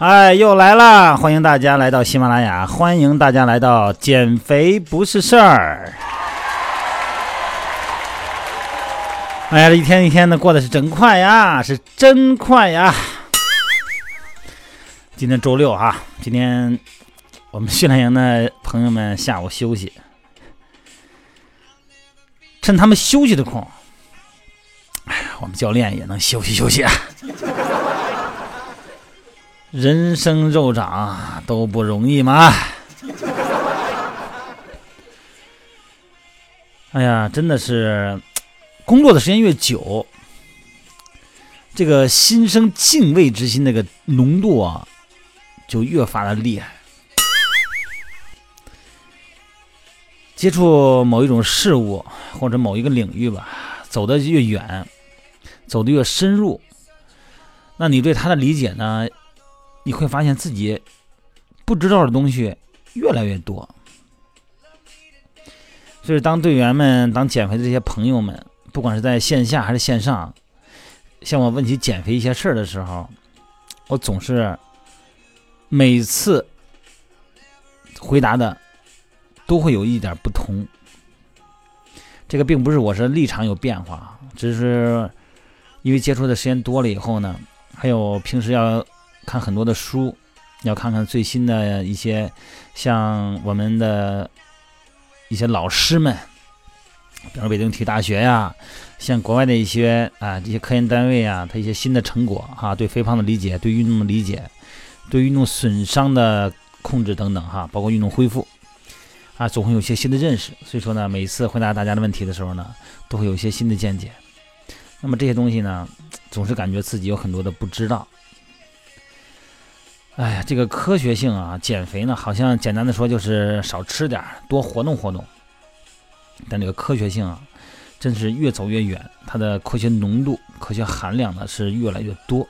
哎，又来啦！欢迎大家来到喜马拉雅，欢迎大家来到减肥不是事儿。哎呀，这一天一天的过得是真快呀，是真快呀！今天周六哈，今天我们训练营的朋友们下午休息，趁他们休息的空，哎呀，我们教练也能休息休息啊。人生肉长都不容易嘛！哎呀，真的是工作的时间越久，这个心生敬畏之心那个浓度啊，就越发的厉害。接触某一种事物或者某一个领域吧，走得越远，走得越深入，那你对他的理解呢？你会发现自己不知道的东西越来越多，所以当队员们、当减肥的这些朋友们，不管是在线下还是线上，向我问起减肥一些事儿的时候，我总是每次回答的都会有一点不同。这个并不是我是立场有变化，只是因为接触的时间多了以后呢，还有平时要。看很多的书，要看看最新的一些，像我们的一些老师们，比如北京体育大学呀，像国外的一些啊这些科研单位啊，它一些新的成果哈，对肥胖的理解，对运动的理解，对运动损伤的控制等等哈，包括运动恢复啊，总会有些新的认识。所以说呢，每次回答大家的问题的时候呢，都会有一些新的见解。那么这些东西呢，总是感觉自己有很多的不知道。哎呀，这个科学性啊，减肥呢，好像简单的说就是少吃点多活动活动。但这个科学性啊，真是越走越远，它的科学浓度、科学含量呢是越来越多。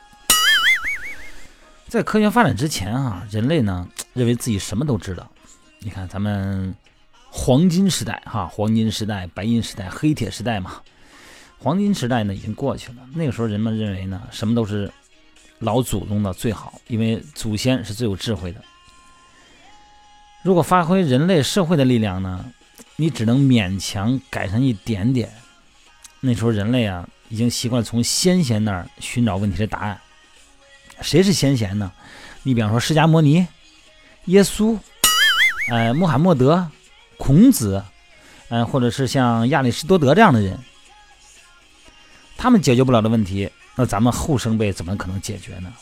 在科学发展之前啊，人类呢认为自己什么都知道。你看咱们黄金时代哈，黄金时代、白银时代、黑铁时代嘛。黄金时代呢已经过去了，那个时候人们认为呢，什么都是。老祖宗的最好，因为祖先是最有智慧的。如果发挥人类社会的力量呢，你只能勉强改善一点点。那时候人类啊，已经习惯从先贤那儿寻找问题的答案。谁是先贤呢？你比方说释迦牟尼、耶稣、呃穆罕默德、孔子，嗯，或者是像亚里士多德这样的人，他们解决不了的问题。那咱们后生辈怎么可能解决呢？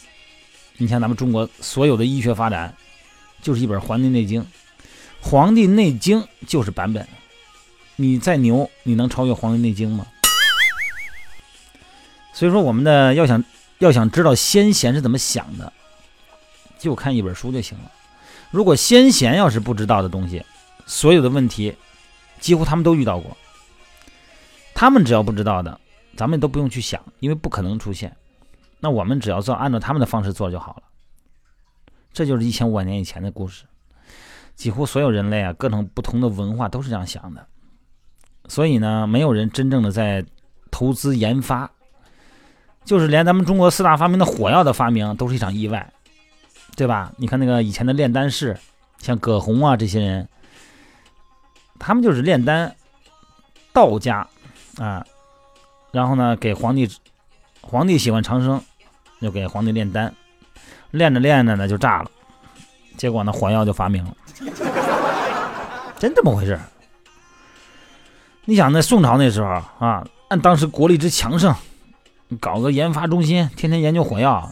你像咱们中国所有的医学发展，就是一本《黄帝内经》，《黄帝内经》就是版本。你再牛，你能超越《黄帝内经》吗？所以说，我们的要想要想知道先贤是怎么想的，就看一本书就行了。如果先贤要是不知道的东西，所有的问题几乎他们都遇到过，他们只要不知道的。咱们都不用去想，因为不可能出现。那我们只要做按照他们的方式做就好了。这就是一千五百年以前的故事。几乎所有人类啊，各种不同的文化都是这样想的。所以呢，没有人真正的在投资研发。就是连咱们中国四大发明的火药的发明都是一场意外，对吧？你看那个以前的炼丹士，像葛洪啊这些人，他们就是炼丹，道家啊。然后呢，给皇帝，皇帝喜欢长生，就给皇帝炼丹，炼着炼着呢就炸了，结果呢火药就发明了，真这么回事？你想那宋朝那时候啊，按当时国力之强盛，搞个研发中心，天天研究火药，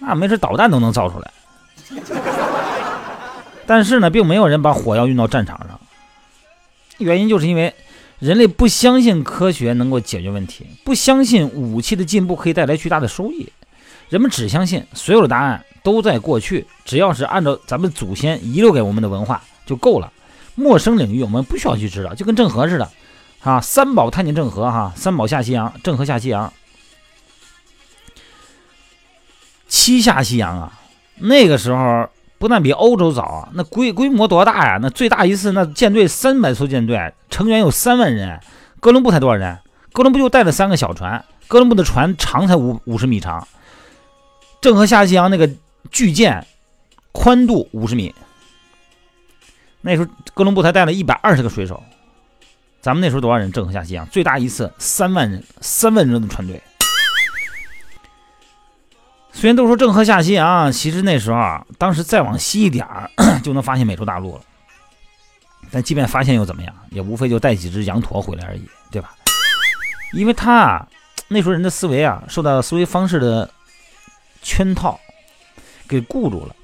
那没准导弹都能造出来。但是呢，并没有人把火药运到战场上，原因就是因为。人类不相信科学能够解决问题，不相信武器的进步可以带来巨大的收益，人们只相信所有的答案都在过去，只要是按照咱们祖先遗留给我们的文化就够了。陌生领域我们不需要去知道，就跟郑和似的，啊，三宝探见郑和，哈，三宝下西洋，郑和下西洋，七下西洋啊，那个时候。不但比欧洲早，那规规模多大呀？那最大一次那舰队三百艘舰队，成员有三万人。哥伦布才多少人？哥伦布就带了三个小船，哥伦布的船长才五五十米长。郑和下西洋那个巨舰宽度五十米。那时候哥伦布才带了一百二十个水手，咱们那时候多少人？郑和下西洋最大一次三万人，三万人的船队。虽然都说郑和下西洋，其实那时候啊，当时再往西一点儿 就能发现美洲大陆了。但即便发现又怎么样？也无非就带几只羊驼回来而已，对吧？因为他啊，那时候人的思维啊，受到思维方式的圈套给固住了，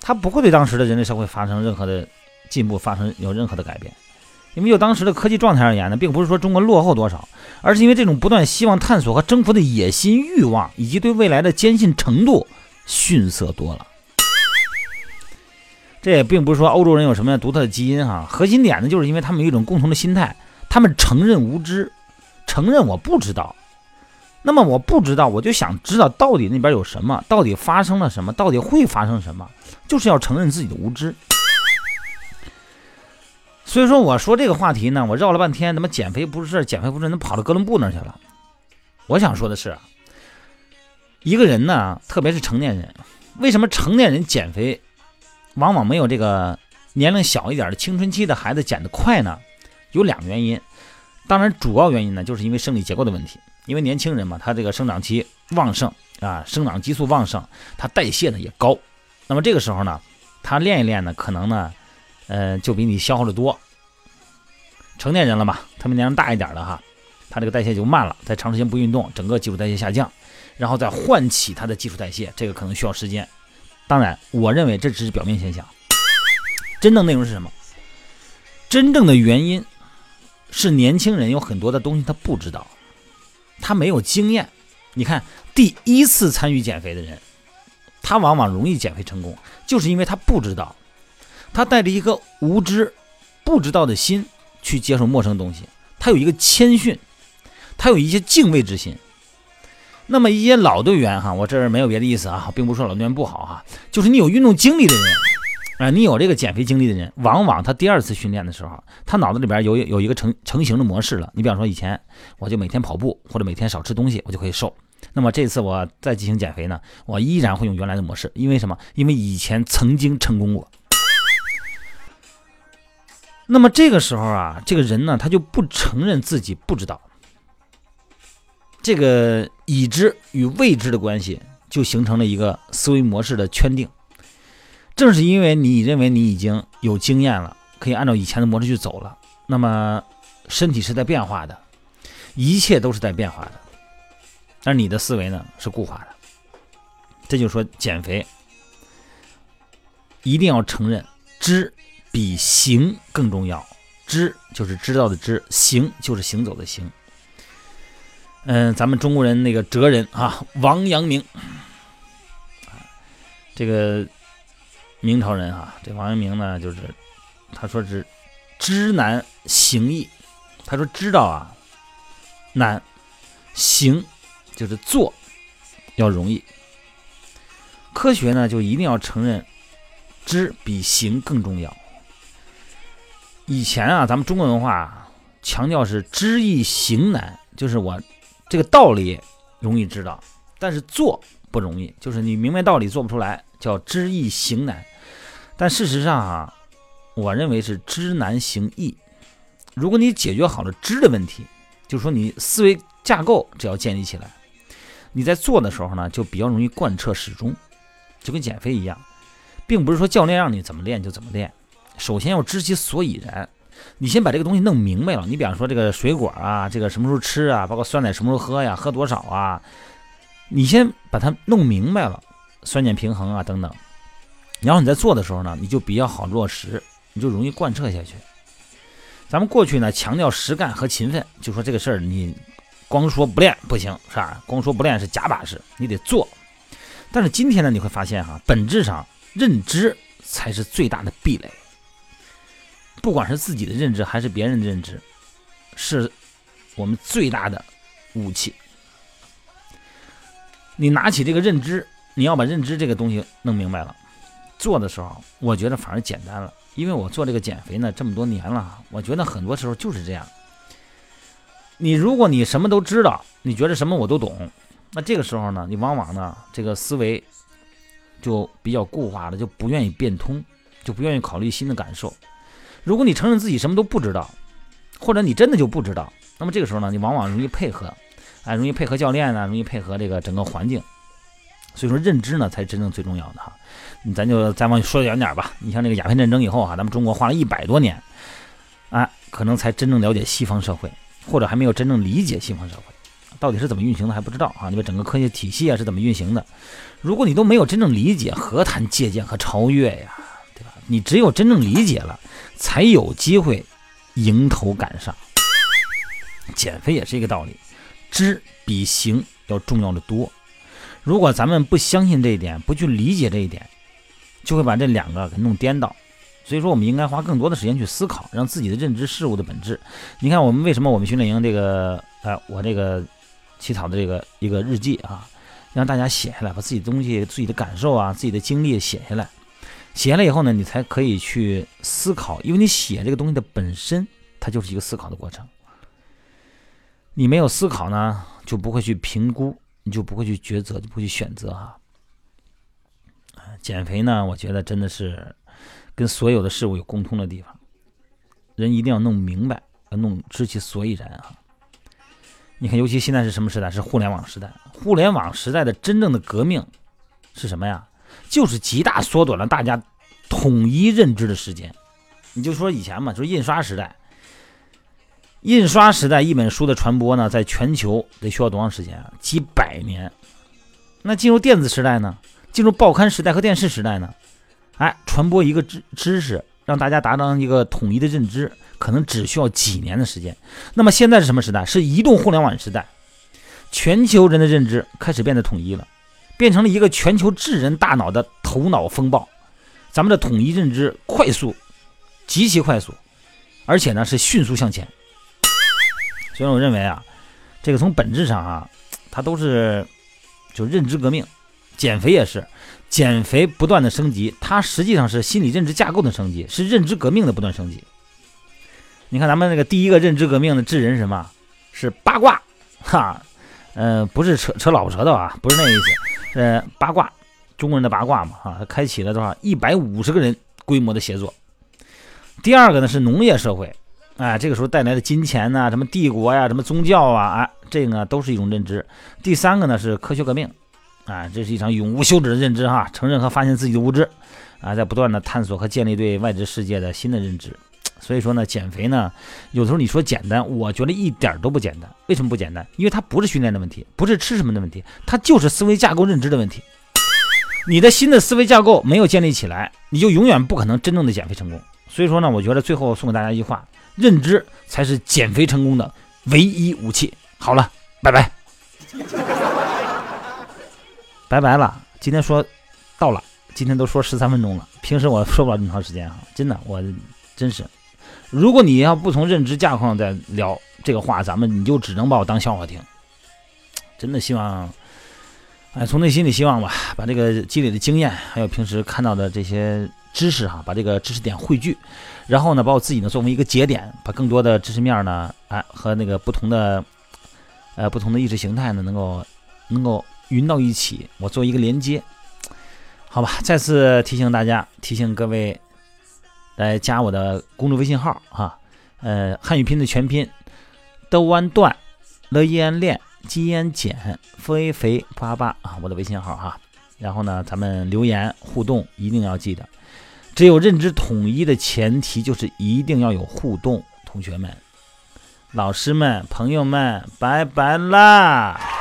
他不会对当时的人类社会发生任何的进步，发生有任何的改变。因为就当时的科技状态而言呢，并不是说中国落后多少，而是因为这种不断希望探索和征服的野心欲望，以及对未来的坚信程度逊色多了。这也并不是说欧洲人有什么样独特的基因哈，核心点呢，就是因为他们有一种共同的心态，他们承认无知，承认我不知道。那么我不知道，我就想知道到底那边有什么，到底发生了什么，到底会发生什么，就是要承认自己的无知。所以说，我说这个话题呢，我绕了半天，怎么减肥不是事，减肥不是，那跑到哥伦布那去了。我想说的是，一个人呢，特别是成年人，为什么成年人减肥往往没有这个年龄小一点的青春期的孩子减得快呢？有两个原因。当然，主要原因呢，就是因为生理结构的问题。因为年轻人嘛，他这个生长期旺盛啊，生长激素旺盛，他代谢呢也高。那么这个时候呢，他练一练呢，可能呢，呃，就比你消耗的多。成年人了嘛，他们年龄大一点的哈，他这个代谢就慢了，在长时间不运动，整个基础代谢下降，然后再唤起他的基础代谢，这个可能需要时间。当然，我认为这只是表面现象，真正内容是什么？真正的原因是年轻人有很多的东西他不知道，他没有经验。你看，第一次参与减肥的人，他往往容易减肥成功，就是因为他不知道，他带着一个无知、不知道的心。去接受陌生东西，他有一个谦逊，他有一些敬畏之心。那么一些老队员哈，我这儿没有别的意思啊，并不是说老队员不好哈，就是你有运动经历的人啊，你有这个减肥经历的人，往往他第二次训练的时候，他脑子里边有有一个成成型的模式了。你比方说以前我就每天跑步或者每天少吃东西，我就可以瘦。那么这次我再进行减肥呢，我依然会用原来的模式，因为什么？因为以前曾经成功过。那么这个时候啊，这个人呢，他就不承认自己不知道。这个已知与未知的关系，就形成了一个思维模式的圈定。正是因为你认为你已经有经验了，可以按照以前的模式去走了，那么身体是在变化的，一切都是在变化的，而你的思维呢是固化的。这就是说减肥一定要承认知。比行更重要，知就是知道的知，行就是行走的行。嗯，咱们中国人那个哲人啊，王阳明，这个明朝人啊，这王阳明呢，就是他说是知难行易，他说知道啊难，行就是做要容易。科学呢，就一定要承认知比行更重要。以前啊，咱们中国文化强调是知易行难，就是我这个道理容易知道，但是做不容易，就是你明白道理做不出来，叫知易行难。但事实上啊，我认为是知难行易。如果你解决好了知的问题，就是说你思维架构只要建立起来，你在做的时候呢，就比较容易贯彻始终，就跟减肥一样，并不是说教练让你怎么练就怎么练。首先要知其所以然，你先把这个东西弄明白了。你比方说这个水果啊，这个什么时候吃啊，包括酸奶什么时候喝呀，喝多少啊，你先把它弄明白了，酸碱平衡啊等等。然后你在做的时候呢，你就比较好落实，你就容易贯彻下去。咱们过去呢强调实干和勤奋，就说这个事儿你光说不练不行，是吧？光说不练是假把式，你得做。但是今天呢，你会发现哈，本质上认知才是最大的壁垒。不管是自己的认知还是别人的认知，是我们最大的武器。你拿起这个认知，你要把认知这个东西弄明白了，做的时候，我觉得反而简单了。因为我做这个减肥呢这么多年了，我觉得很多时候就是这样。你如果你什么都知道，你觉得什么我都懂，那这个时候呢，你往往呢这个思维就比较固化了，就不愿意变通，就不愿意考虑新的感受。如果你承认自己什么都不知道，或者你真的就不知道，那么这个时候呢，你往往容易配合，哎，容易配合教练呢，容易配合这个整个环境。所以说，认知呢才真正最重要的哈。咱就再往说远点吧。你像这个鸦片战争以后哈，咱们中国花了一百多年，啊，可能才真正了解西方社会，或者还没有真正理解西方社会到底是怎么运行的还不知道啊。你们整个科学体系啊是怎么运行的？如果你都没有真正理解，何谈借鉴和超越呀？你只有真正理解了，才有机会迎头赶上。减肥也是一个道理，知比行要重要的多。如果咱们不相信这一点，不去理解这一点，就会把这两个给弄颠倒。所以说，我们应该花更多的时间去思考，让自己的认知事物的本质。你看，我们为什么我们训练营这个，呃，我这个起草的这个一个日记啊？让大家写下来，把自己东西、自己的感受啊、自己的经历写下来。写下来以后呢，你才可以去思考，因为你写这个东西的本身，它就是一个思考的过程。你没有思考呢，就不会去评估，你就不会去抉择，就不会去选择哈。减肥呢，我觉得真的是跟所有的事物有共通的地方。人一定要弄明白，要弄知其所以然啊。你看，尤其现在是什么时代？是互联网时代。互联网时代的真正的革命是什么呀？就是极大缩短了大家统一认知的时间。你就说以前嘛，就是印刷时代。印刷时代一本书的传播呢，在全球得需要多长时间啊？几百年。那进入电子时代呢？进入报刊时代和电视时代呢？哎，传播一个知知识，让大家达到一个统一的认知。可能只需要几年的时间。那么现在是什么时代？是移动互联网时代，全球人的认知开始变得统一了，变成了一个全球智人大脑的头脑风暴。咱们的统一认知快速，极其快速，而且呢是迅速向前。所以我认为啊，这个从本质上啊，它都是就认知革命。减肥也是，减肥不断的升级，它实际上是心理认知架构的升级，是认知革命的不断升级。你看咱们那个第一个认知革命的智人是什么？是八卦，哈，呃，不是扯扯老婆舌头啊，不是那意思，呃，八卦，中国人的八卦嘛，啊，他开启了多少一百五十个人规模的协作。第二个呢是农业社会，哎，这个时候带来的金钱呐，什么帝国呀，什么宗教啊，哎，这个呢都是一种认知。第三个呢是科学革命，啊，这是一场永无休止的认知哈，承认和发现自己的无知，啊，在不断的探索和建立对外界世界的新的认知。所以说呢，减肥呢，有时候你说简单，我觉得一点都不简单。为什么不简单？因为它不是训练的问题，不是吃什么的问题，它就是思维架构认知的问题。你的新的思维架构没有建立起来，你就永远不可能真正的减肥成功。所以说呢，我觉得最后送给大家一句话：认知才是减肥成功的唯一武器。好了，拜拜，拜拜了。今天说到了，今天都说十三分钟了，平时我说不了这么长时间啊，真的，我真是。如果你要不从认知架框上再聊这个话，咱们你就只能把我当笑话听。真的希望，哎，从内心里希望吧，把这个积累的经验，还有平时看到的这些知识哈，把这个知识点汇聚，然后呢，把我自己呢作为一个节点，把更多的知识面呢，哎，和那个不同的，呃，不同的意识形态呢，能够能够匀到一起，我做一个连接，好吧？再次提醒大家，提醒各位。来加我的公众微信号哈，呃，汉语拼的全拼，的弯段，了一安练，鸡安减，肥肥八八啊，我的微信号哈。然后呢，咱们留言互动一定要记得，只有认知统一的前提就是一定要有互动。同学们、老师们、朋友们，拜拜啦！